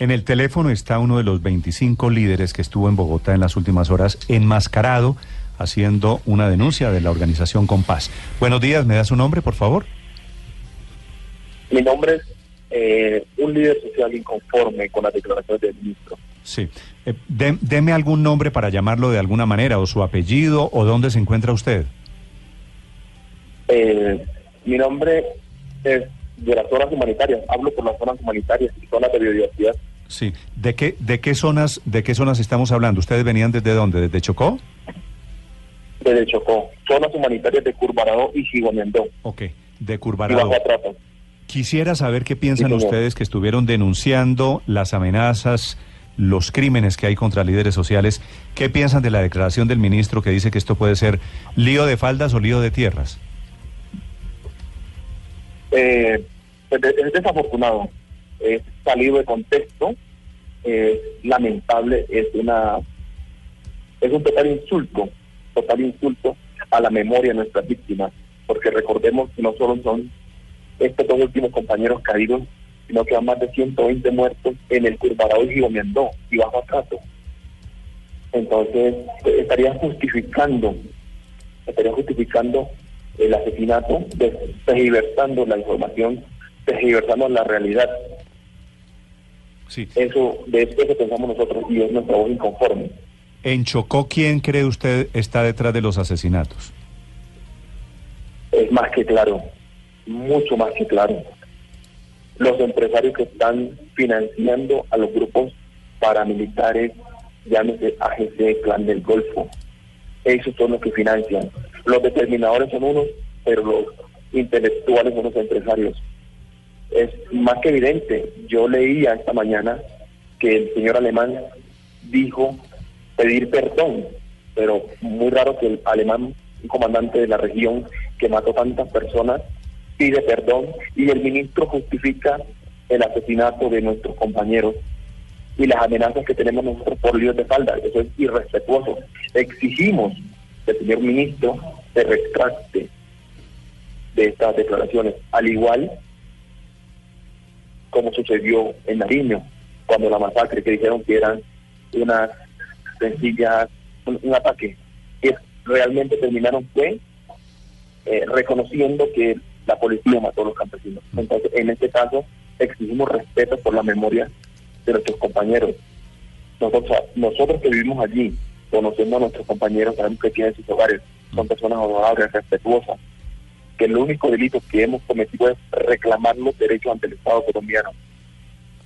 En el teléfono está uno de los 25 líderes que estuvo en Bogotá en las últimas horas enmascarado haciendo una denuncia de la organización Compás. Buenos días, ¿me da su nombre, por favor? Mi nombre es eh, un líder social inconforme con las declaraciones del ministro. Sí. Eh, deme algún nombre para llamarlo de alguna manera, o su apellido, o dónde se encuentra usted. Eh, mi nombre es de las zonas humanitarias, hablo por las zonas humanitarias y zonas de biodiversidad. Sí. ¿De qué, de qué zonas, de qué zonas estamos hablando? ¿Ustedes venían desde dónde? ¿Desde Chocó? Desde Chocó, zonas humanitarias de Curvarado y Gigomendó Ok. De Curvarado. Quisiera saber qué piensan Sí, ustedes que estuvieron denunciando las amenazas, los crímenes que hay contra líderes sociales. ¿Qué piensan de la declaración del ministro que dice que esto puede ser lío de faldas o lío de tierras? Eh, es, de- es desafortunado, es salido de contexto, es lamentable, es una es un total insulto, total insulto a la memoria de nuestras víctimas, porque recordemos que no solo son estos dos últimos compañeros caídos, sino que van más de 120 muertos en el Curvarado y Gigomendó y bajo atrato. Entonces, eh, estaría justificando, estaría justificando el asesinato, de- tergiversando la información, tergiversando la realidad. Sí. Eso, de eso pensamos nosotros y es nuestra voz inconforme. En Chocó, ¿quién cree usted está detrás de los asesinatos? Es más que claro, mucho más que claro. Los empresarios que están financiando a los grupos paramilitares, llámese AGC, Clan del Golfo, esos son los que financian. Los determinadores son unos, pero los intelectuales son los empresarios. Es más que evidente. Yo leía esta mañana que el señor alemán dijo pedir perdón, pero muy raro que el alemán, un comandante de la región que mató tantas personas, pide perdón y el ministro justifica el asesinato de nuestros compañeros y las amenazas que tenemos nosotros por líos de falda. Eso es irrespetuoso. Exigimos que el señor ministro se retracte de estas declaraciones, al igual como sucedió en Nariño, cuando la masacre que dijeron que eran unas sencillas, un, un ataque, que realmente terminaron fue eh, reconociendo que la policía mató a los campesinos. Entonces, en este caso, exigimos respeto por la memoria de nuestros compañeros. Nosotros, nosotros que vivimos allí, conocemos a nuestros compañeros, sabemos que tienen sus hogares, son personas honorables, respetuosas, que el único delito que hemos cometido es reclamar los derechos ante el Estado colombiano,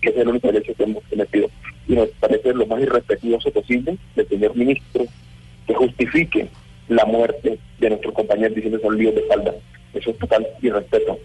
que es el único derecho que hemos cometido. Y nos parece lo más irrespetuoso posible del señor ministro que justifique la muerte de nuestros compañeros diciendo son líos de falda. Eso es total irrespeto.